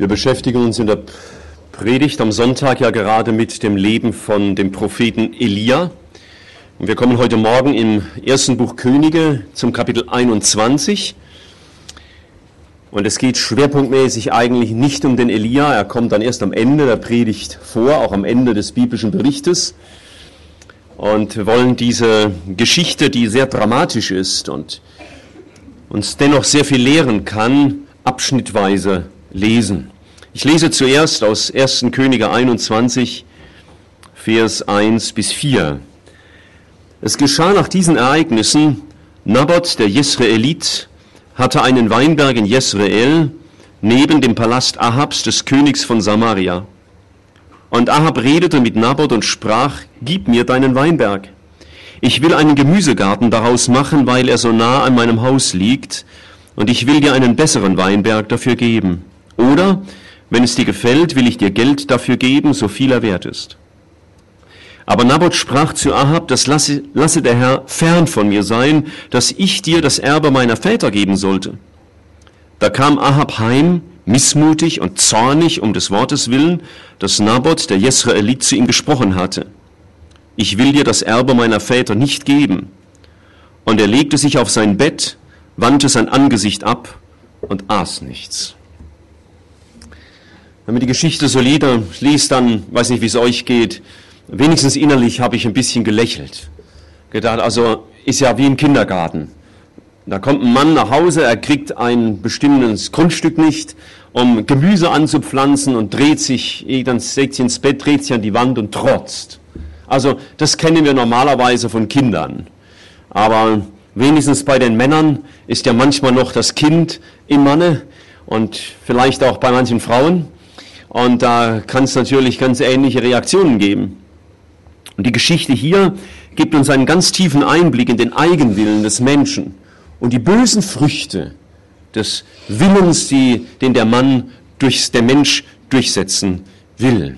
Wir beschäftigen uns in der Predigt am Sonntag ja gerade mit dem Leben von dem Propheten Elia. Und wir kommen heute Morgen im ersten Buch Könige zum Kapitel 21. Und es geht schwerpunktmäßig eigentlich nicht um den Elia. Er kommt dann erst am Ende der Predigt vor, auch am Ende des biblischen Berichtes. Und wir wollen diese Geschichte, die sehr dramatisch ist und uns dennoch sehr viel lehren kann, abschnittweise lesen. Ich lese zuerst aus 1. Könige 21, Vers 1 bis 4. Es geschah nach diesen Ereignissen, Naboth, der Jesraelit, hatte einen Weinberg in Jesrael neben dem Palast Ahabs des Königs von Samaria. Und Ahab redete mit Naboth und sprach, Gib mir deinen Weinberg. Ich will einen Gemüsegarten daraus machen, weil er so nah an meinem Haus liegt, und ich will dir einen besseren Weinberg dafür geben. Oder, wenn es dir gefällt, will ich dir Geld dafür geben, so viel er wert ist. Aber Naboth sprach zu Ahab, das lasse, lasse der Herr fern von mir sein, dass ich dir das Erbe meiner Väter geben sollte. Da kam Ahab heim, missmutig und zornig um des Wortes willen, das Naboth, der Jesraelit, zu ihm gesprochen hatte. Ich will dir das Erbe meiner Väter nicht geben. Und er legte sich auf sein Bett, wandte sein Angesicht ab und aß nichts. Wenn man die Geschichte so liest, dann, weiß nicht, wie es euch geht, wenigstens innerlich habe ich ein bisschen gelächelt. Gedacht, also ist ja wie im Kindergarten. Da kommt ein Mann nach Hause, er kriegt ein bestimmtes Grundstück nicht, um Gemüse anzupflanzen und dreht sich, dann legt sich ins Bett, dreht sich an die Wand und trotzt. Also das kennen wir normalerweise von Kindern. Aber wenigstens bei den Männern ist ja manchmal noch das Kind im Manne und vielleicht auch bei manchen Frauen. Und da kann es natürlich ganz ähnliche Reaktionen geben. Und die Geschichte hier gibt uns einen ganz tiefen Einblick in den Eigenwillen des Menschen und die bösen Früchte des Willens, die, den der Mann durch der Mensch durchsetzen will.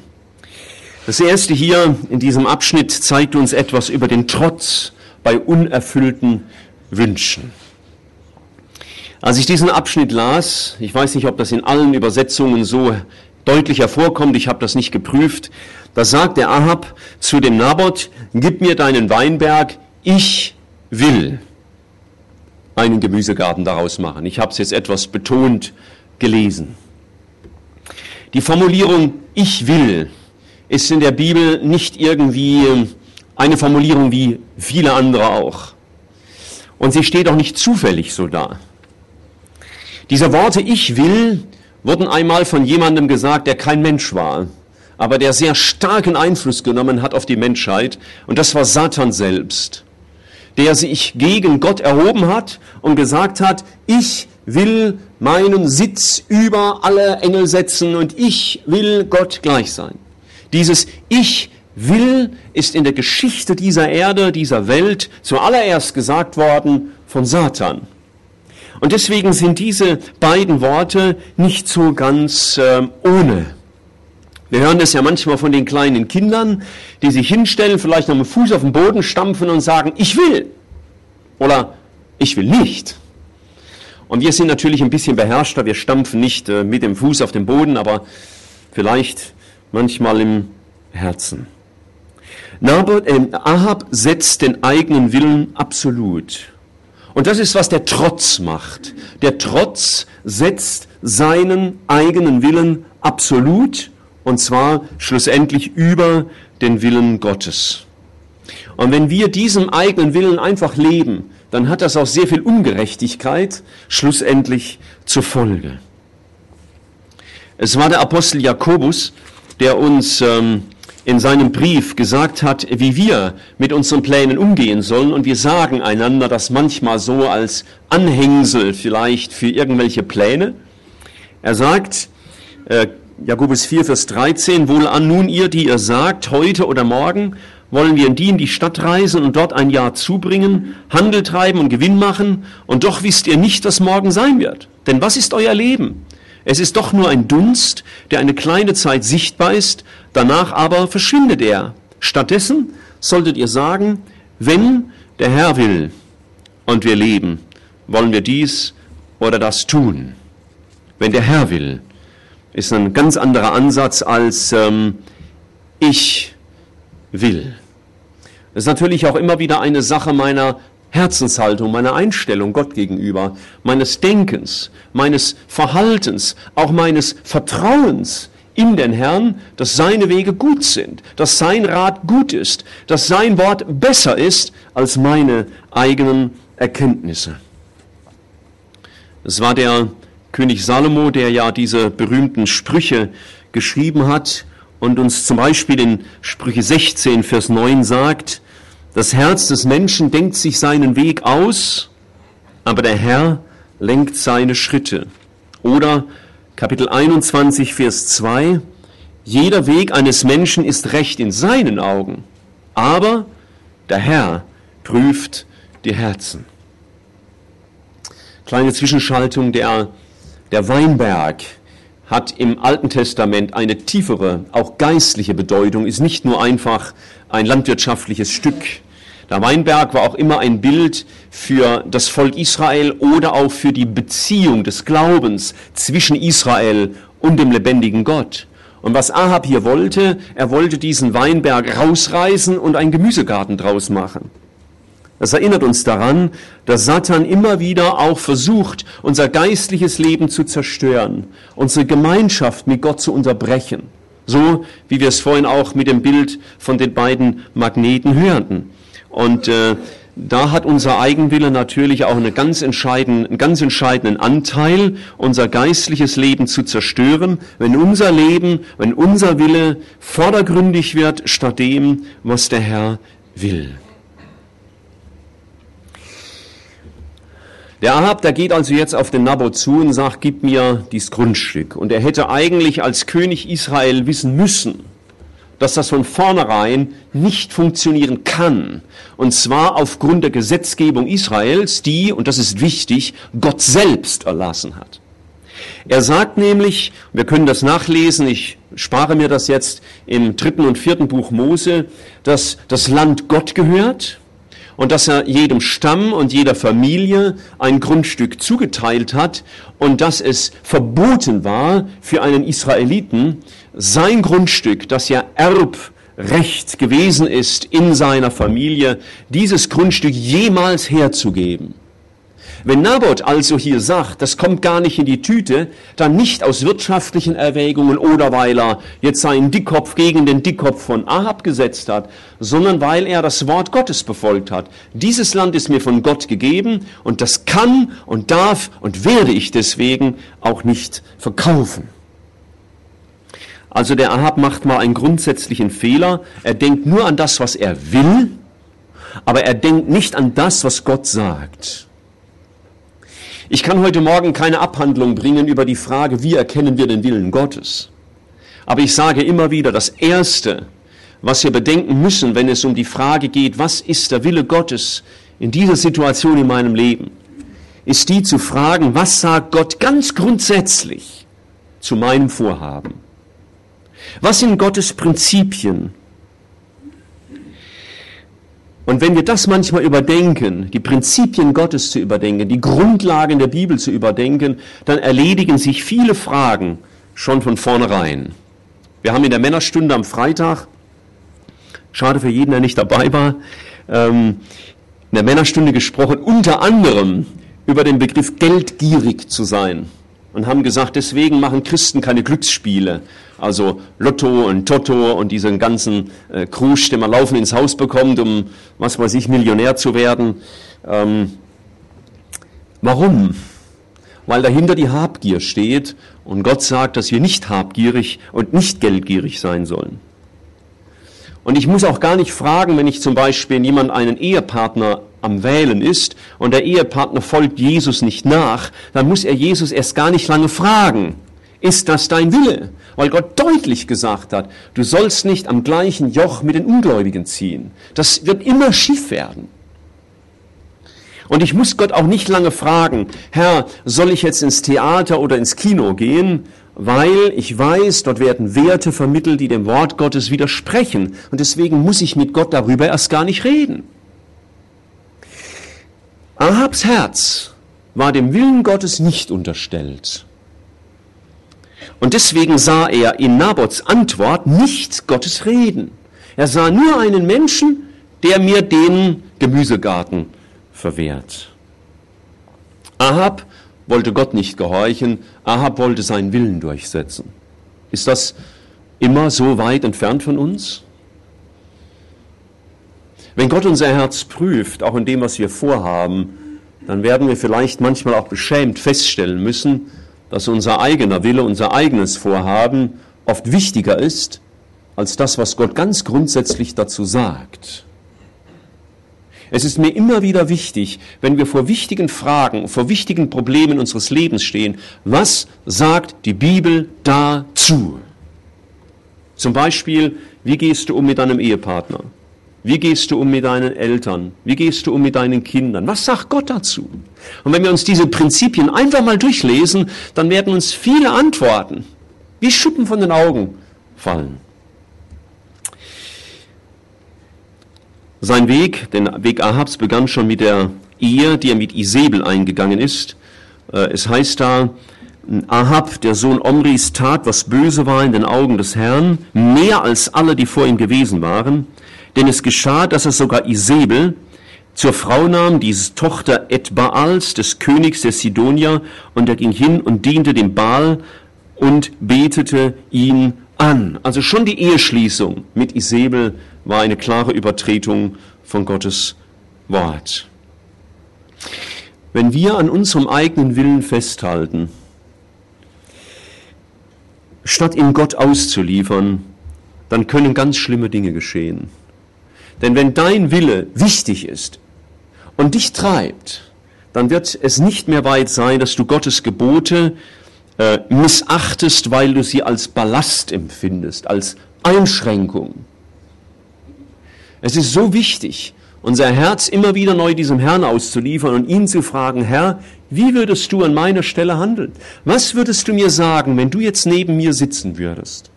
Das erste hier in diesem Abschnitt zeigt uns etwas über den Trotz bei unerfüllten Wünschen. Als ich diesen Abschnitt las, ich weiß nicht, ob das in allen Übersetzungen so deutlich hervorkommt, ich habe das nicht geprüft, da sagt der Ahab zu dem Naboth, gib mir deinen Weinberg, ich will einen Gemüsegarten daraus machen. Ich habe es jetzt etwas betont gelesen. Die Formulierung ich will ist in der Bibel nicht irgendwie eine Formulierung wie viele andere auch. Und sie steht auch nicht zufällig so da. Diese Worte ich will wurden einmal von jemandem gesagt, der kein Mensch war, aber der sehr starken Einfluss genommen hat auf die Menschheit, und das war Satan selbst, der sich gegen Gott erhoben hat und gesagt hat, ich will meinen Sitz über alle Engel setzen und ich will Gott gleich sein. Dieses Ich will ist in der Geschichte dieser Erde, dieser Welt zuallererst gesagt worden von Satan. Und deswegen sind diese beiden Worte nicht so ganz äh, ohne. Wir hören das ja manchmal von den kleinen Kindern, die sich hinstellen, vielleicht noch mit dem Fuß auf den Boden stampfen und sagen, ich will. Oder ich will nicht. Und wir sind natürlich ein bisschen beherrschter, wir stampfen nicht äh, mit dem Fuß auf den Boden, aber vielleicht manchmal im Herzen. Naboth, äh, Ahab setzt den eigenen Willen absolut. Und das ist, was der Trotz macht. Der Trotz setzt seinen eigenen Willen absolut und zwar schlussendlich über den Willen Gottes. Und wenn wir diesem eigenen Willen einfach leben, dann hat das auch sehr viel Ungerechtigkeit schlussendlich zur Folge. Es war der Apostel Jakobus, der uns ähm, in seinem Brief gesagt hat, wie wir mit unseren Plänen umgehen sollen. Und wir sagen einander das manchmal so als Anhängsel vielleicht für irgendwelche Pläne. Er sagt, äh, Jakobus 4, Vers 13, wohl an nun ihr, die ihr sagt, heute oder morgen wollen wir in die in die Stadt reisen und dort ein Jahr zubringen, Handel treiben und Gewinn machen, und doch wisst ihr nicht, was morgen sein wird. Denn was ist euer Leben? Es ist doch nur ein Dunst, der eine kleine Zeit sichtbar ist, danach aber verschwindet er. Stattdessen solltet ihr sagen, wenn der Herr will und wir leben, wollen wir dies oder das tun. Wenn der Herr will ist ein ganz anderer Ansatz als ähm, ich will. Das ist natürlich auch immer wieder eine Sache meiner Herzenshaltung, meiner Einstellung Gott gegenüber, meines Denkens, meines Verhaltens, auch meines Vertrauens in den Herrn, dass seine Wege gut sind, dass sein Rat gut ist, dass sein Wort besser ist als meine eigenen Erkenntnisse. Es war der König Salomo, der ja diese berühmten Sprüche geschrieben hat und uns zum Beispiel in Sprüche 16, Vers 9 sagt, das Herz des Menschen denkt sich seinen Weg aus, aber der Herr lenkt seine Schritte. Oder Kapitel 21, Vers 2, jeder Weg eines Menschen ist recht in seinen Augen, aber der Herr prüft die Herzen. Kleine Zwischenschaltung, der, der Weinberg hat im Alten Testament eine tiefere, auch geistliche Bedeutung, ist nicht nur einfach ein landwirtschaftliches Stück. Der Weinberg war auch immer ein Bild für das Volk Israel oder auch für die Beziehung des Glaubens zwischen Israel und dem lebendigen Gott. Und was Ahab hier wollte, er wollte diesen Weinberg rausreißen und einen Gemüsegarten draus machen. Das erinnert uns daran, dass Satan immer wieder auch versucht, unser geistliches Leben zu zerstören, unsere Gemeinschaft mit Gott zu unterbrechen. So wie wir es vorhin auch mit dem Bild von den beiden Magneten hörten. Und äh, da hat unser Eigenwille natürlich auch eine ganz entscheidenden, einen ganz entscheidenden Anteil, unser geistliches Leben zu zerstören, wenn unser Leben, wenn unser Wille vordergründig wird statt dem, was der Herr will. Der Ahab, der geht also jetzt auf den Naboth zu und sagt, gib mir dieses Grundstück. Und er hätte eigentlich als König Israel wissen müssen, dass das von vornherein nicht funktionieren kann. Und zwar aufgrund der Gesetzgebung Israels, die, und das ist wichtig, Gott selbst erlassen hat. Er sagt nämlich, wir können das nachlesen, ich spare mir das jetzt im dritten und vierten Buch Mose, dass das Land Gott gehört und dass er jedem Stamm und jeder Familie ein Grundstück zugeteilt hat und dass es verboten war für einen Israeliten, sein Grundstück, das ja Erbrecht gewesen ist in seiner Familie, dieses Grundstück jemals herzugeben. Wenn Naboth also hier sagt, das kommt gar nicht in die Tüte, dann nicht aus wirtschaftlichen Erwägungen oder weil er jetzt seinen Dickkopf gegen den Dickkopf von Ahab gesetzt hat, sondern weil er das Wort Gottes befolgt hat. Dieses Land ist mir von Gott gegeben und das kann und darf und werde ich deswegen auch nicht verkaufen. Also der Ahab macht mal einen grundsätzlichen Fehler. Er denkt nur an das, was er will, aber er denkt nicht an das, was Gott sagt. Ich kann heute Morgen keine Abhandlung bringen über die Frage, wie erkennen wir den Willen Gottes. Aber ich sage immer wieder, das Erste, was wir bedenken müssen, wenn es um die Frage geht, was ist der Wille Gottes in dieser Situation in meinem Leben, ist die zu fragen, was sagt Gott ganz grundsätzlich zu meinem Vorhaben? Was sind Gottes Prinzipien? Und wenn wir das manchmal überdenken, die Prinzipien Gottes zu überdenken, die Grundlagen der Bibel zu überdenken, dann erledigen sich viele Fragen schon von vornherein. Wir haben in der Männerstunde am Freitag, schade für jeden, der nicht dabei war, ähm, in der Männerstunde gesprochen, unter anderem über den Begriff geldgierig zu sein und haben gesagt, deswegen machen Christen keine Glücksspiele, also Lotto und Toto und diesen ganzen äh, Krusch, den man laufen ins Haus bekommt, um, was weiß ich, Millionär zu werden. Ähm, warum? Weil dahinter die Habgier steht und Gott sagt, dass wir nicht habgierig und nicht geldgierig sein sollen. Und ich muss auch gar nicht fragen, wenn ich zum Beispiel jemand einen Ehepartner am Wählen ist und der Ehepartner folgt Jesus nicht nach, dann muss er Jesus erst gar nicht lange fragen, ist das dein Wille? Weil Gott deutlich gesagt hat, du sollst nicht am gleichen Joch mit den Ungläubigen ziehen. Das wird immer schief werden. Und ich muss Gott auch nicht lange fragen, Herr, soll ich jetzt ins Theater oder ins Kino gehen? Weil ich weiß, dort werden Werte vermittelt, die dem Wort Gottes widersprechen. Und deswegen muss ich mit Gott darüber erst gar nicht reden. Ahabs Herz war dem Willen Gottes nicht unterstellt. Und deswegen sah er in Nabots Antwort nicht Gottes Reden. Er sah nur einen Menschen, der mir den Gemüsegarten verwehrt. Ahab wollte Gott nicht gehorchen, Ahab wollte seinen Willen durchsetzen. Ist das immer so weit entfernt von uns? Wenn Gott unser Herz prüft, auch in dem, was wir vorhaben, dann werden wir vielleicht manchmal auch beschämt feststellen müssen, dass unser eigener Wille, unser eigenes Vorhaben oft wichtiger ist als das, was Gott ganz grundsätzlich dazu sagt. Es ist mir immer wieder wichtig, wenn wir vor wichtigen Fragen, vor wichtigen Problemen unseres Lebens stehen, was sagt die Bibel dazu? Zum Beispiel, wie gehst du um mit deinem Ehepartner? Wie gehst du um mit deinen Eltern? Wie gehst du um mit deinen Kindern? Was sagt Gott dazu? Und wenn wir uns diese Prinzipien einfach mal durchlesen, dann werden uns viele Antworten wie Schuppen von den Augen fallen. Sein Weg, den Weg Ahabs, begann schon mit der Ehe, die er mit Isabel eingegangen ist. Äh, es heißt da, Ahab, der Sohn Omris, tat, was böse war in den Augen des Herrn, mehr als alle, die vor ihm gewesen waren. Denn es geschah, dass er sogar Isabel zur Frau nahm, diese Tochter Edbaals, des Königs der Sidonier, und er ging hin und diente dem Baal und betete ihn an. Also schon die Eheschließung mit Isabel war eine klare Übertretung von Gottes Wort. Wenn wir an unserem eigenen Willen festhalten, statt ihn Gott auszuliefern, dann können ganz schlimme Dinge geschehen. Denn wenn dein Wille wichtig ist und dich treibt, dann wird es nicht mehr weit sein, dass du Gottes Gebote äh, missachtest, weil du sie als Ballast empfindest, als Einschränkung. Es ist so wichtig, unser Herz immer wieder neu diesem Herrn auszuliefern und ihn zu fragen, Herr, wie würdest du an meiner Stelle handeln? Was würdest du mir sagen, wenn du jetzt neben mir sitzen würdest?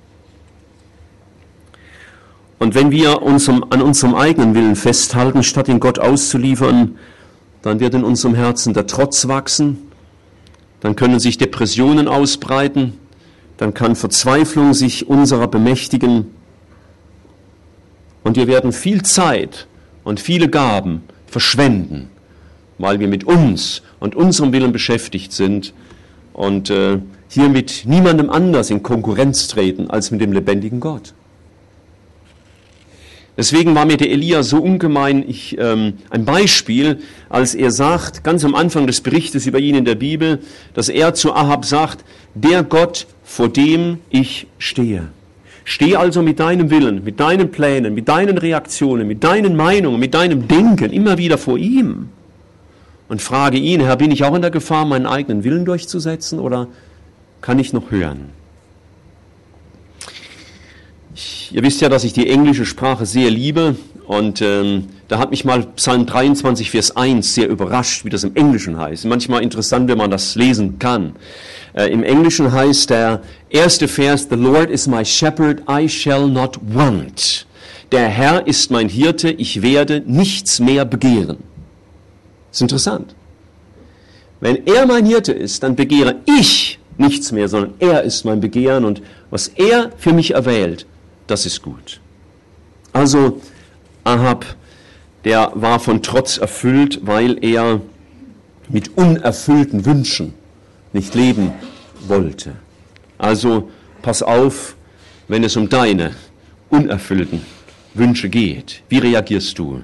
Und wenn wir unserem, an unserem eigenen Willen festhalten, statt ihn Gott auszuliefern, dann wird in unserem Herzen der Trotz wachsen, dann können sich Depressionen ausbreiten, dann kann Verzweiflung sich unserer bemächtigen und wir werden viel Zeit und viele Gaben verschwenden, weil wir mit uns und unserem Willen beschäftigt sind und äh, hier mit niemandem anders in Konkurrenz treten als mit dem lebendigen Gott. Deswegen war mir der Elia so ungemein ich, ähm, ein Beispiel, als er sagt, ganz am Anfang des Berichtes über ihn in der Bibel, dass er zu Ahab sagt, der Gott, vor dem ich stehe. Steh also mit deinem Willen, mit deinen Plänen, mit deinen Reaktionen, mit deinen Meinungen, mit deinem Denken immer wieder vor ihm und frage ihn, Herr, bin ich auch in der Gefahr, meinen eigenen Willen durchzusetzen oder kann ich noch hören? Ich, ihr wisst ja, dass ich die englische Sprache sehr liebe und ähm, da hat mich mal Psalm 23, Vers 1 sehr überrascht, wie das im Englischen heißt. Manchmal interessant, wenn man das lesen kann. Äh, Im Englischen heißt der erste Vers, The Lord is my shepherd, I shall not want. Der Herr ist mein Hirte, ich werde nichts mehr begehren. Das ist interessant. Wenn er mein Hirte ist, dann begehre ich nichts mehr, sondern er ist mein Begehren und was er für mich erwählt, das ist gut. Also Ahab, der war von Trotz erfüllt, weil er mit unerfüllten Wünschen nicht leben wollte. Also pass auf, wenn es um deine unerfüllten Wünsche geht. Wie reagierst du?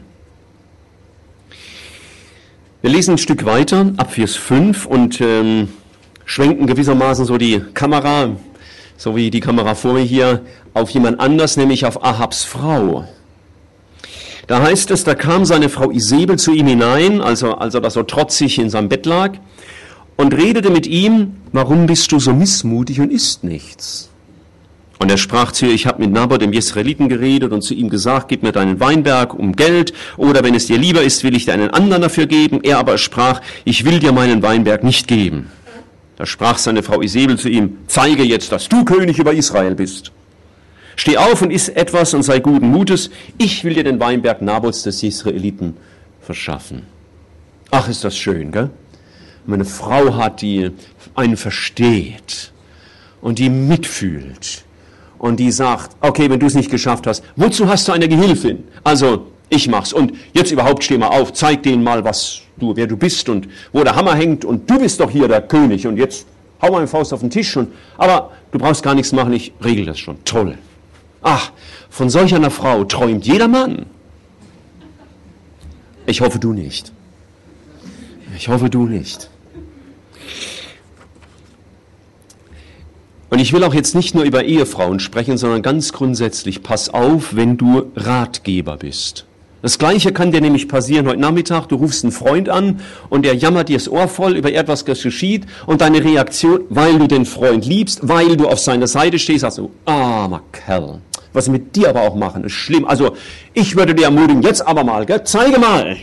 Wir lesen ein Stück weiter, ab Vers 5 und ähm, schwenken gewissermaßen so die Kamera, so wie die Kamera vor mir hier, auf jemand anders, nämlich auf Ahabs Frau. Da heißt es, da kam seine Frau Isabel zu ihm hinein, also als er da so trotzig in seinem Bett lag, und redete mit ihm, warum bist du so missmutig und isst nichts? Und er sprach zu ihr, ich habe mit Nabot, dem Jesraeliten, geredet und zu ihm gesagt, gib mir deinen Weinberg um Geld, oder wenn es dir lieber ist, will ich dir einen anderen dafür geben. Er aber sprach, ich will dir meinen Weinberg nicht geben. Da sprach seine Frau Isabel zu ihm, zeige jetzt, dass du König über Israel bist. Steh auf und iss etwas und sei guten Mutes, ich will dir den Weinberg Nabots des Israeliten verschaffen. Ach, ist das schön, gell? Meine Frau hat, die einen versteht und die mitfühlt und die sagt, okay, wenn du es nicht geschafft hast, wozu hast du eine Gehilfin? Also ich mach's und jetzt überhaupt steh mal auf, zeig denen mal, was du, wer du bist und wo der Hammer hängt und du bist doch hier der König und jetzt hau mal eine Faust auf den Tisch und, aber du brauchst gar nichts machen, ich regel das schon. Toll. Ach, von solch einer Frau träumt jeder Mann. Ich hoffe du nicht. Ich hoffe du nicht. Und ich will auch jetzt nicht nur über Ehefrauen sprechen, sondern ganz grundsätzlich, pass auf, wenn du Ratgeber bist. Das Gleiche kann dir nämlich passieren heute Nachmittag. Du rufst einen Freund an und er jammert dir das Ohr voll über etwas, das geschieht und deine Reaktion, weil du den Freund liebst, weil du auf seiner Seite stehst, sagst du, armer Kerl. Was sie mit dir aber auch machen, ist schlimm. Also ich würde dir ermutigen, jetzt aber mal, gell? zeige mal,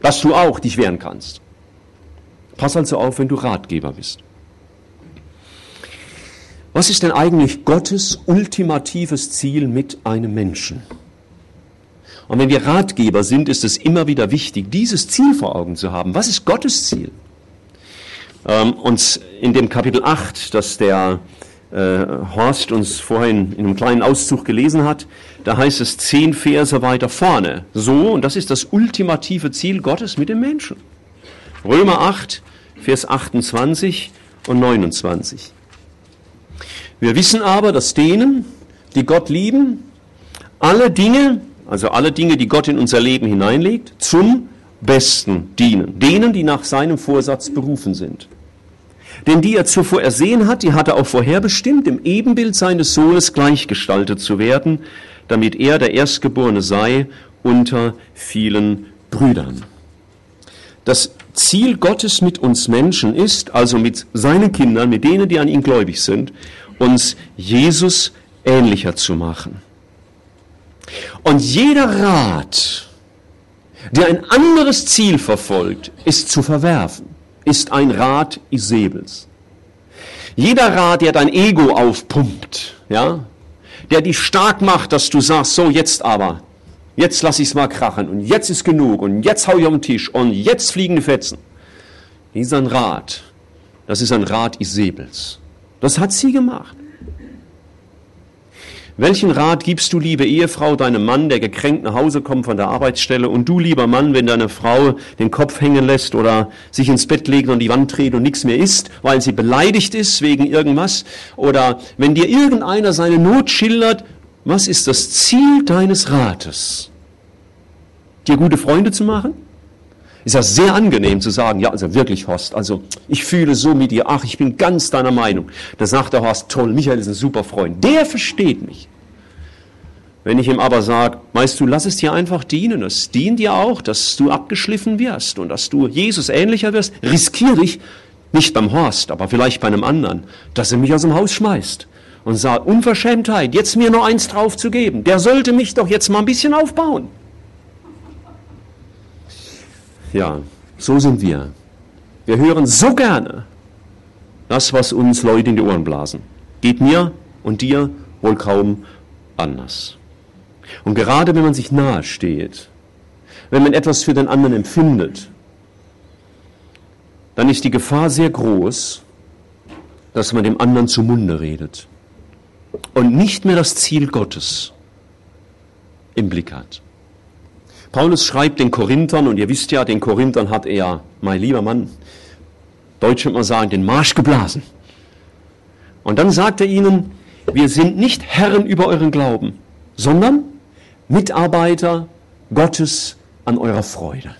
dass du auch dich wehren kannst. Pass also auf, wenn du Ratgeber bist. Was ist denn eigentlich Gottes ultimatives Ziel mit einem Menschen? Und wenn wir Ratgeber sind, ist es immer wieder wichtig, dieses Ziel vor Augen zu haben. Was ist Gottes Ziel? Ähm, und in dem Kapitel 8, das der äh, Horst uns vorhin in einem kleinen Auszug gelesen hat, da heißt es zehn Verse weiter vorne. So, und das ist das ultimative Ziel Gottes mit dem Menschen. Römer 8, Vers 28 und 29. Wir wissen aber, dass denen, die Gott lieben, alle Dinge, also alle Dinge, die Gott in unser Leben hineinlegt, zum Besten dienen. Denen, die nach seinem Vorsatz berufen sind. Denn die er zuvor ersehen hat, die hat er auch vorherbestimmt, im Ebenbild seines Sohnes gleichgestaltet zu werden, damit er der Erstgeborene sei unter vielen Brüdern. Das Ziel Gottes mit uns Menschen ist, also mit seinen Kindern, mit denen, die an ihn gläubig sind, uns Jesus ähnlicher zu machen. Und jeder Rat, der ein anderes Ziel verfolgt, ist zu verwerfen, ist ein Rat Isabels. Jeder Rat, der dein Ego aufpumpt, ja, der dich stark macht, dass du sagst, so jetzt aber, jetzt lass ich's mal krachen und jetzt ist genug und jetzt hau ich auf den Tisch und jetzt fliegen die Fetzen. Dieser Rat, das ist ein Rat Isabels. Das hat sie gemacht. Welchen Rat gibst du, liebe Ehefrau, deinem Mann, der gekränkt nach Hause kommt von der Arbeitsstelle und du, lieber Mann, wenn deine Frau den Kopf hängen lässt oder sich ins Bett legt und die Wand dreht und nichts mehr isst, weil sie beleidigt ist wegen irgendwas oder wenn dir irgendeiner seine Not schildert, was ist das Ziel deines Rates? Dir gute Freunde zu machen? Ist ja sehr angenehm zu sagen, ja, also wirklich, Horst, also ich fühle so mit dir, ach, ich bin ganz deiner Meinung. Da sagt der Horst, toll, Michael ist ein super Freund, der versteht mich. Wenn ich ihm aber sage, weißt du, lass es dir einfach dienen, es dient dir auch, dass du abgeschliffen wirst und dass du Jesus ähnlicher wirst, riskiere ich, nicht beim Horst, aber vielleicht bei einem anderen, dass er mich aus dem Haus schmeißt und sagt, Unverschämtheit, jetzt mir nur eins drauf zu geben, der sollte mich doch jetzt mal ein bisschen aufbauen. Ja, so sind wir. Wir hören so gerne das, was uns Leute in die Ohren blasen. Geht mir und dir wohl kaum anders. Und gerade wenn man sich nahe steht, wenn man etwas für den anderen empfindet, dann ist die Gefahr sehr groß, dass man dem anderen zum Munde redet und nicht mehr das Ziel Gottes im Blick hat. Paulus schreibt den Korinthern, und ihr wisst ja, den Korinthern hat er, mein lieber Mann, Deutsch würde man sagen, den Marsch geblasen. Und dann sagt er ihnen, wir sind nicht Herren über euren Glauben, sondern Mitarbeiter Gottes an eurer Freude.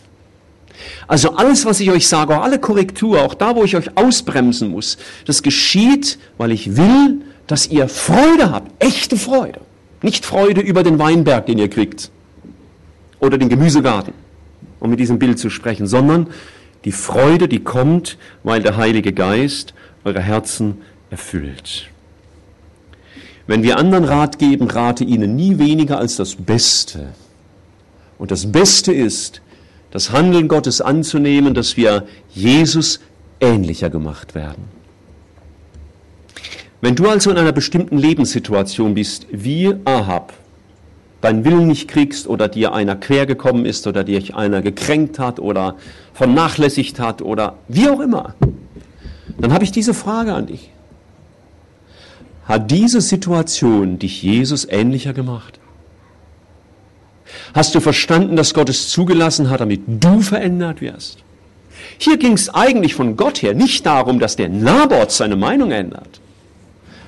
Also alles, was ich euch sage, auch alle Korrektur, auch da, wo ich euch ausbremsen muss, das geschieht, weil ich will, dass ihr Freude habt, echte Freude. Nicht Freude über den Weinberg, den ihr kriegt, oder den Gemüsegarten, um mit diesem Bild zu sprechen, sondern die Freude, die kommt, weil der Heilige Geist eure Herzen erfüllt. Wenn wir anderen Rat geben, rate ihnen nie weniger als das Beste. Und das Beste ist, das Handeln Gottes anzunehmen, dass wir Jesus ähnlicher gemacht werden. Wenn du also in einer bestimmten Lebenssituation bist, wie Ahab, deinen Willen nicht kriegst oder dir einer quer gekommen ist oder dich einer gekränkt hat oder vernachlässigt hat oder wie auch immer, dann habe ich diese Frage an dich. Hat diese Situation dich Jesus ähnlicher gemacht? Hast du verstanden, dass Gott es zugelassen hat, damit du verändert wirst? Hier ging es eigentlich von Gott her nicht darum, dass der Naboth seine Meinung ändert,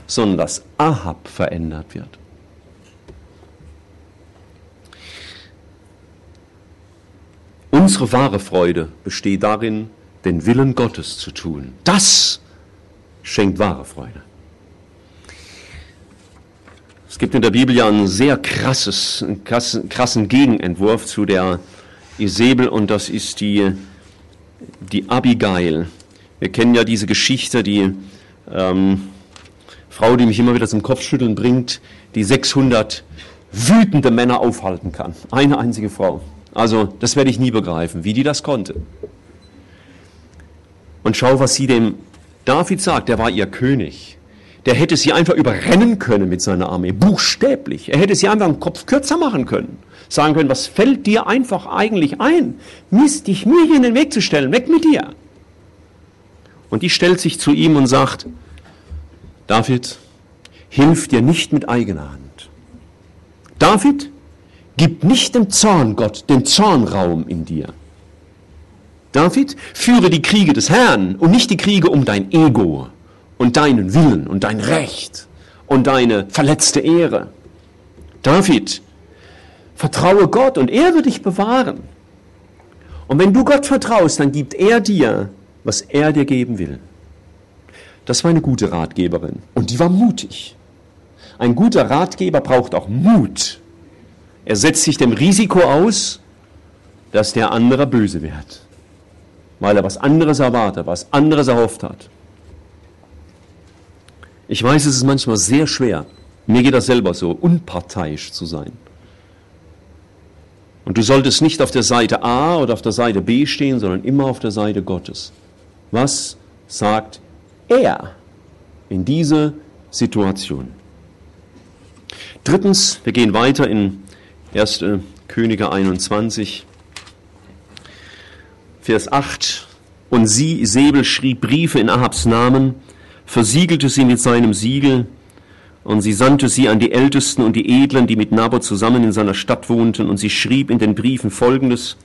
sondern dass Ahab verändert wird. Unsere wahre Freude besteht darin, den Willen Gottes zu tun. Das schenkt wahre Freude. Es gibt in der Bibel ja einen sehr krasses, einen krassen, Gegenentwurf zu der Isabel und das ist die, die Abigail. Wir kennen ja diese Geschichte, die ähm, Frau, die mich immer wieder zum Kopfschütteln bringt, die 600 wütende Männer aufhalten kann. Eine einzige Frau. Also das werde ich nie begreifen, wie die das konnte. Und schau, was sie dem David sagt, der war ihr König der hätte sie einfach überrennen können mit seiner Armee, buchstäblich. Er hätte sie einfach einen Kopf kürzer machen können. Sagen können, was fällt dir einfach eigentlich ein, Mist, dich mir hier in den Weg zu stellen, weg mit dir. Und die stellt sich zu ihm und sagt, David, hilf dir nicht mit eigener Hand. David, gib nicht dem Zorn Gott den Zornraum in dir. David, führe die Kriege des Herrn und nicht die Kriege um dein Ego und deinen Willen und dein Recht und deine verletzte Ehre. David, vertraue Gott und er wird dich bewahren. Und wenn du Gott vertraust, dann gibt er dir, was er dir geben will. Das war eine gute Ratgeberin und die war mutig. Ein guter Ratgeber braucht auch Mut. Er setzt sich dem Risiko aus, dass der andere böse wird, weil er was anderes erwartet, was anderes erhofft hat. Ich weiß, es ist manchmal sehr schwer, mir geht das selber so, unparteiisch zu sein. Und du solltest nicht auf der Seite A oder auf der Seite B stehen, sondern immer auf der Seite Gottes. Was sagt er in diese Situation? Drittens, wir gehen weiter in 1. Könige 21, Vers 8. Und sie, Säbel, schrieb Briefe in Ahabs Namen, versiegelte sie mit seinem Siegel, und sie sandte sie an die Ältesten und die Edlen, die mit Naboth zusammen in seiner Stadt wohnten, und sie schrieb in den Briefen folgendes,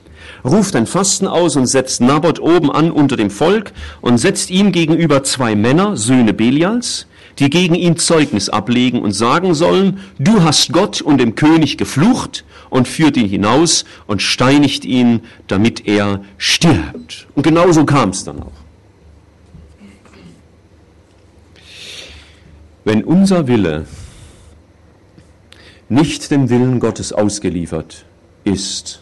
ruft ein Fasten aus und setzt Naboth oben an unter dem Volk und setzt ihm gegenüber zwei Männer, Söhne Belials, die gegen ihn Zeugnis ablegen und sagen sollen, du hast Gott und dem König geflucht und führt ihn hinaus und steinigt ihn, damit er stirbt. Und genauso kam es dann auch. Wenn unser Wille nicht dem Willen Gottes ausgeliefert ist,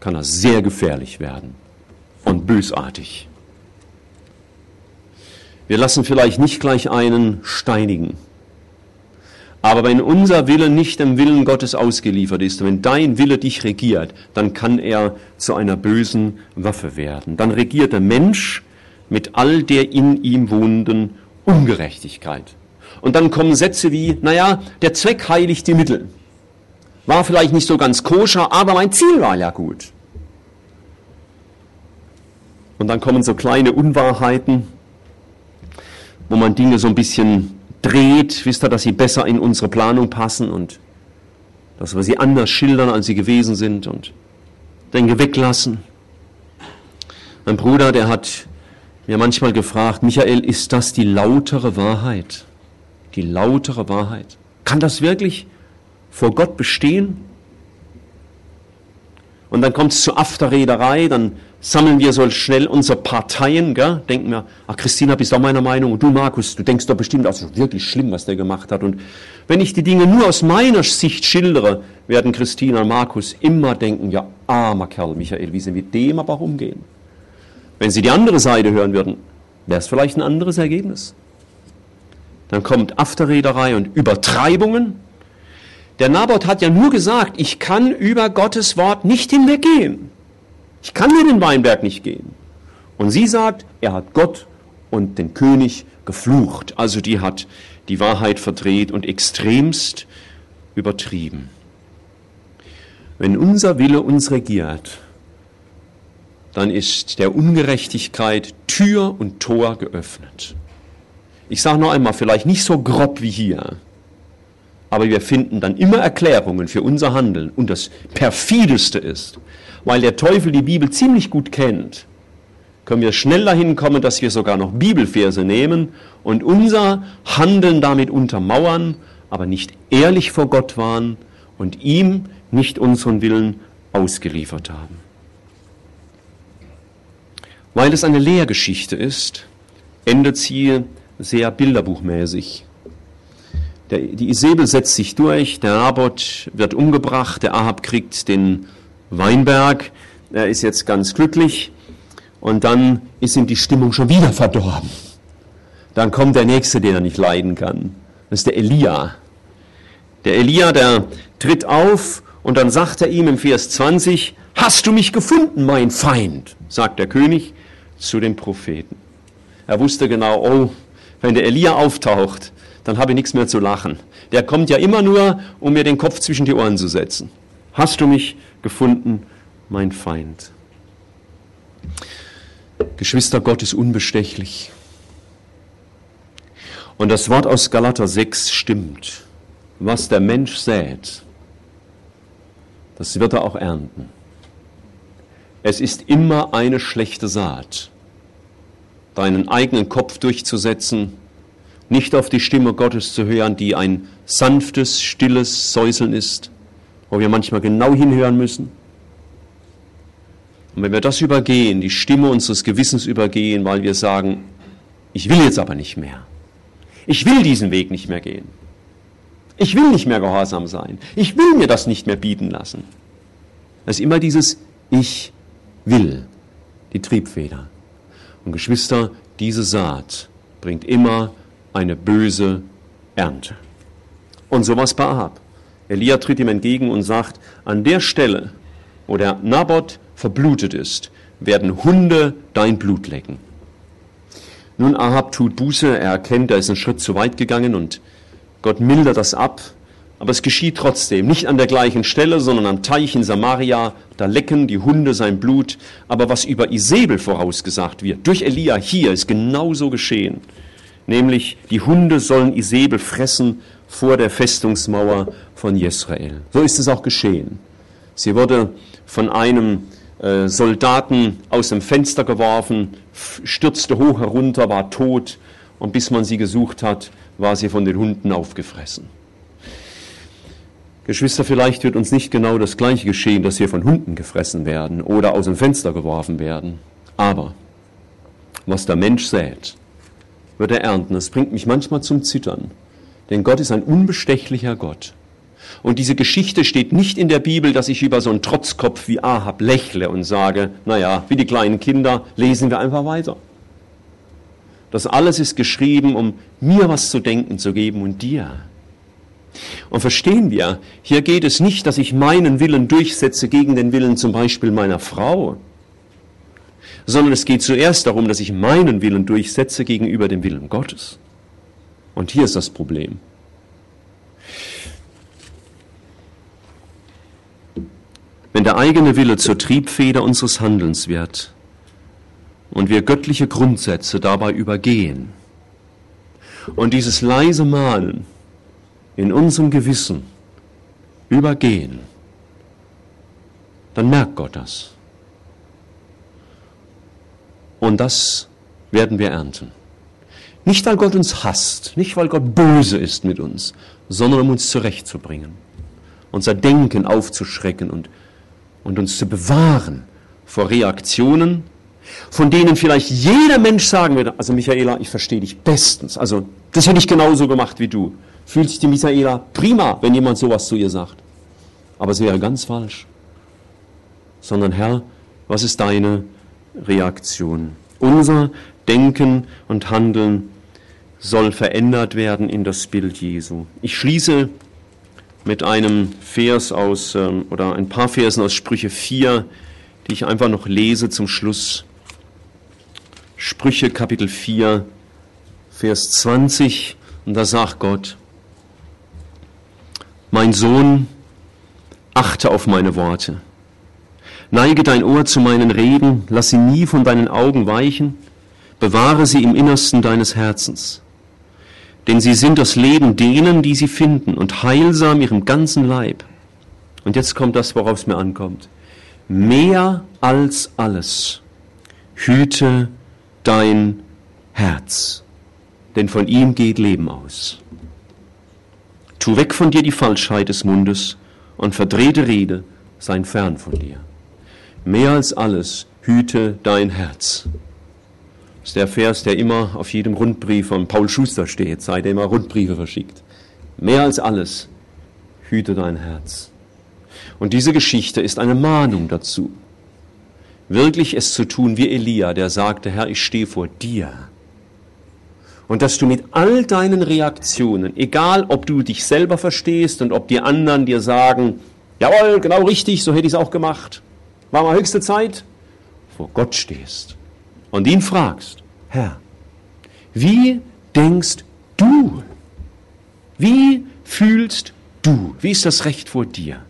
kann er sehr gefährlich werden und bösartig. Wir lassen vielleicht nicht gleich einen steinigen. Aber wenn unser Wille nicht dem Willen Gottes ausgeliefert ist, wenn dein Wille dich regiert, dann kann er zu einer bösen Waffe werden. Dann regiert der Mensch mit all der in ihm wohnenden Ungerechtigkeit. Und dann kommen Sätze wie, naja, der Zweck heiligt die Mittel. War vielleicht nicht so ganz koscher, aber mein Ziel war ja gut. Und dann kommen so kleine Unwahrheiten, wo man Dinge so ein bisschen dreht, wisst ihr, dass sie besser in unsere Planung passen und dass wir sie anders schildern, als sie gewesen sind und denke weglassen. Mein Bruder, der hat mir manchmal gefragt, Michael, ist das die lautere Wahrheit? die lautere Wahrheit. Kann das wirklich vor Gott bestehen? Und dann kommt es zur Afterrederei, dann sammeln wir so schnell unsere Parteien, gell? denken wir, ach Christina, bist auch meiner Meinung und du Markus, du denkst doch bestimmt, ist wirklich schlimm, was der gemacht hat. Und wenn ich die Dinge nur aus meiner Sicht schildere, werden Christina und Markus immer denken, ja, armer Kerl, Michael, wie sie mit dem aber umgehen. Wenn sie die andere Seite hören würden, wäre es vielleicht ein anderes Ergebnis. Dann kommt Afterrederei und Übertreibungen. Der Naboth hat ja nur gesagt, ich kann über Gottes Wort nicht hinweggehen. Ich kann mir den Weinberg nicht gehen. Und sie sagt, er hat Gott und den König geflucht. Also die hat die Wahrheit verdreht und extremst übertrieben. Wenn unser Wille uns regiert, dann ist der Ungerechtigkeit Tür und Tor geöffnet. ich sage noch einmal, vielleicht nicht so grob wie hier, aber wir finden dann immer Erklärungen für unser Handeln. Und das perfideste ist, weil der Teufel die Bibel ziemlich gut kennt, können wir schnell dahin kommen, dass wir sogar noch Bibelverse nehmen und unser Handeln damit untermauern, aber nicht ehrlich vor Gott waren und ihm nicht unseren Willen ausgeliefert haben. Weil es eine Lehrgeschichte ist, endet sie sehr bilderbuchmäßig. Der, die Isabel setzt sich durch, der Nabot wird umgebracht, der Ahab kriegt den Weinberg, er ist jetzt ganz glücklich und dann ist ihm die Stimmung schon wieder verdorben. Dann kommt der Nächste, den er nicht leiden kann. Das ist der Elia. Der Elia, der tritt auf und dann sagt er ihm im Vers 20, hast du mich gefunden, mein Feind, sagt der König zu dem Propheten. Er wusste genau, oh, wenn der Elia auftaucht, dann habe ich nichts mehr zu lachen. Der kommt ja immer nur, um mir den Kopf zwischen die Ohren zu setzen. Hast du mich gefunden, mein Feind? Geschwister, Gott ist unbestechlich. Und das Wort aus Galater 6 stimmt. Was der Mensch sät, das wird er auch ernten. Es ist immer eine schlechte Saat, deinen eigenen Kopf durchzusetzen, nicht auf die Stimme Gottes zu hören, die ein sanftes, stilles Säuseln ist, wo wir manchmal genau hinhören müssen, und wenn wir das übergehen, die Stimme unseres Gewissens übergehen, weil wir sagen, ich will jetzt aber nicht mehr. Ich will diesen Weg nicht mehr gehen. Ich will nicht mehr gehorsam sein. Ich will mir das nicht mehr bieten lassen. Das ist immer dieses Ich will, die Triebfeder. Und Geschwister, diese Saat bringt immer eine böse Ernte. Und sowas bei Ahab. Elia tritt ihm entgegen und sagt, an der Stelle, wo der Naboth verblutet ist, werden Hunde dein Blut lecken. Nun, Ahab tut Buße, er erkennt, er ist einen Schritt zu weit gegangen und Gott mildert das ab, aber es geschieht trotzdem, nicht an der gleichen Stelle, sondern am Teich in Samaria, da lecken die Hunde sein Blut, aber was über Isabel vorausgesagt wird, durch Elia hier ist genauso geschehen, nämlich die Hunde sollen Isabel fressen vor der Festungsmauer von Jesrael. So ist es auch geschehen. Sie wurde von einem äh, Soldaten aus dem Fenster geworfen, stürzte hoch herunter, war tot und bis man sie gesucht hat, war sie von den Hunden aufgefressen. Geschwister, vielleicht wird uns nicht genau das gleiche geschehen, dass wir von Hunden gefressen werden oder aus dem Fenster geworfen werden. Aber was der Mensch sät, wird er ernten. Das bringt mich manchmal zum Zittern. Denn Gott ist ein unbestechlicher Gott. Und diese Geschichte steht nicht in der Bibel, dass ich über so einen Trotzkopf wie Ahab lächle und sage, naja, wie die kleinen Kinder, lesen wir einfach weiter. Das alles ist geschrieben, um mir was zu denken zu geben und dir. Und verstehen wir, hier geht es nicht, dass ich meinen Willen durchsetze gegen den Willen zum Beispiel meiner Frau, sondern es geht zuerst darum, dass ich meinen Willen durchsetze gegenüber dem Willen Gottes. Und hier ist das Problem. Wenn der eigene Wille zur Triebfeder unseres Handelns wird und wir göttliche Grundsätze dabei übergehen und dieses leise Mahnen in unserem Gewissen übergehen, dann merkt Gott das. Und das werden wir ernten. Nicht, weil Gott uns hasst, nicht, weil Gott böse ist mit uns, sondern um uns zurechtzubringen, unser Denken aufzuschrecken und und uns zu bewahren vor Reaktionen, von denen vielleicht jeder Mensch sagen würde, also Michaela, ich verstehe dich bestens, also das hätte ich genauso gemacht wie du. Fühlt sich die Michaela prima, wenn jemand sowas zu ihr sagt. Aber es wäre ganz falsch. Sondern Herr, was ist deine Reaktion? Unser Denken und Handeln soll verändert werden in das Bild Jesu. Ich schließe mit einem Vers aus, ähm, oder ein paar Versen aus Sprüche 4, die ich einfach noch lese zum Schluss. Sprüche Kapitel 4, Vers 20, und da sagt Gott, mein Sohn, achte auf meine Worte. Neige dein Ohr zu meinen Reden, lass sie nie von deinen Augen weichen, bewahre sie im Innersten deines Herzens, denn sie sind das Leben denen, die sie finden und heilsam ihrem ganzen Leib. Und jetzt kommt das, worauf es mir ankommt. Mehr als alles hüte dein Herz, denn von ihm geht Leben aus. Tu weg von dir die Falschheit des Mundes und verdrehte Rede sein fern von dir. Mehr als alles hüte dein Herz. Ist der Vers, der immer auf jedem Rundbrief von Paul Schuster steht, seit er immer Rundbriefe verschickt. Mehr als alles hüte dein Herz. Und diese Geschichte ist eine Mahnung dazu, wirklich es zu tun wie Elia, der sagte, Herr, ich stehe vor dir. Und dass du mit all deinen Reaktionen, egal ob du dich selber verstehst und ob die anderen dir sagen, jawohl, genau richtig, so hätte ich es auch gemacht, war mal höchste Zeit, vor Gott stehst und ihn fragst, Herr, wie denkst du? Wie fühlst du? Wie ist das Recht vor dir?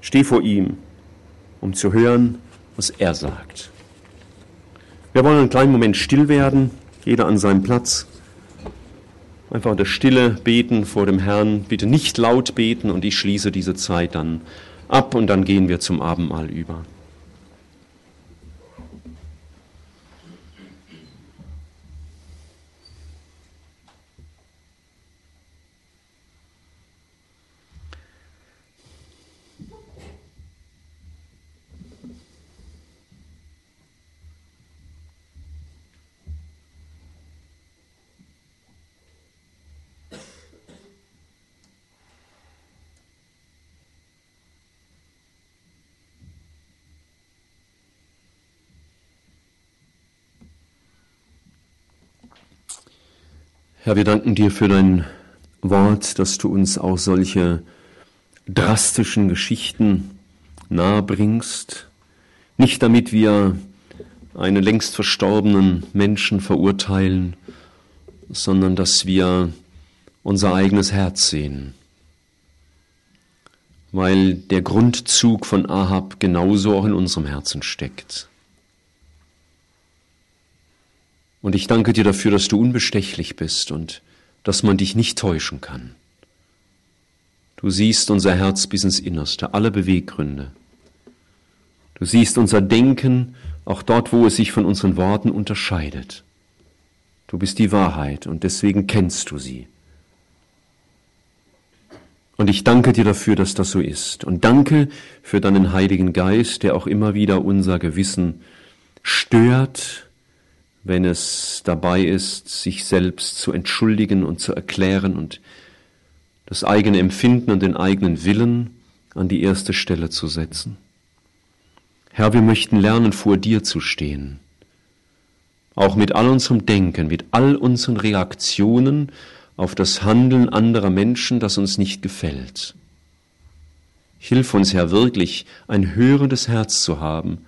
Steh vor ihm, um zu hören, was er sagt. Wir wollen einen kleinen Moment still werden, jeder an seinem Platz. Einfach in der Stille beten vor dem Herrn. Bitte nicht laut beten und ich schließe diese Zeit dann ab und dann gehen wir zum Abendmahl über. Herr, wir danken dir für dein Wort, dass du uns auch solche drastischen Geschichten nahebringst, nicht damit wir einen längst verstorbenen Menschen verurteilen, sondern dass wir unser eigenes Herz sehen, weil der Grundzug von Ahab genauso auch in unserem Herzen steckt. Und ich danke dir dafür, dass du unbestechlich bist und dass man dich nicht täuschen kann. Du siehst unser Herz bis ins Innerste, alle Beweggründe. Du siehst unser Denken, auch dort, wo es sich von unseren Worten unterscheidet. Du bist die Wahrheit und deswegen kennst du sie. Und ich danke dir dafür, dass das so ist. Und danke für deinen Heiligen Geist, der auch immer wieder unser Gewissen stört wenn es dabei ist, sich selbst zu entschuldigen und zu erklären und das eigene Empfinden und den eigenen Willen an die erste Stelle zu setzen. Herr, wir möchten lernen, vor dir zu stehen, auch mit all unserem Denken, mit all unseren Reaktionen auf das Handeln anderer Menschen, das uns nicht gefällt. Hilf uns, Herr, wirklich ein hörendes Herz zu haben,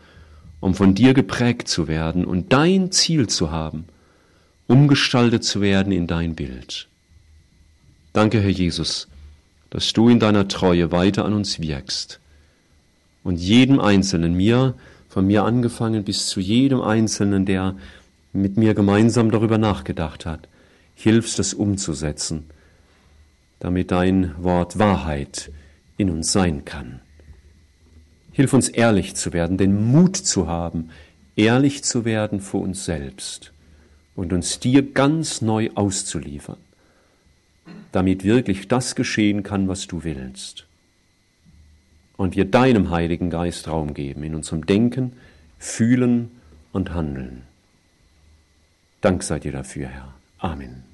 um von dir geprägt zu werden und dein Ziel zu haben, umgestaltet zu werden in dein Bild. Danke, Herr Jesus, dass du in deiner Treue weiter an uns wirkst und jedem Einzelnen, mir, von mir angefangen bis zu jedem Einzelnen, der mit mir gemeinsam darüber nachgedacht hat, hilfst es umzusetzen, damit dein Wort Wahrheit in uns sein kann. Hilf uns ehrlich zu werden, den Mut zu haben, ehrlich zu werden vor uns selbst und uns dir ganz neu auszuliefern, damit wirklich das geschehen kann, was du willst. Und wir deinem Heiligen Geist Raum geben in unserem Denken, Fühlen und Handeln. Dank sei dir dafür, Herr. Amen.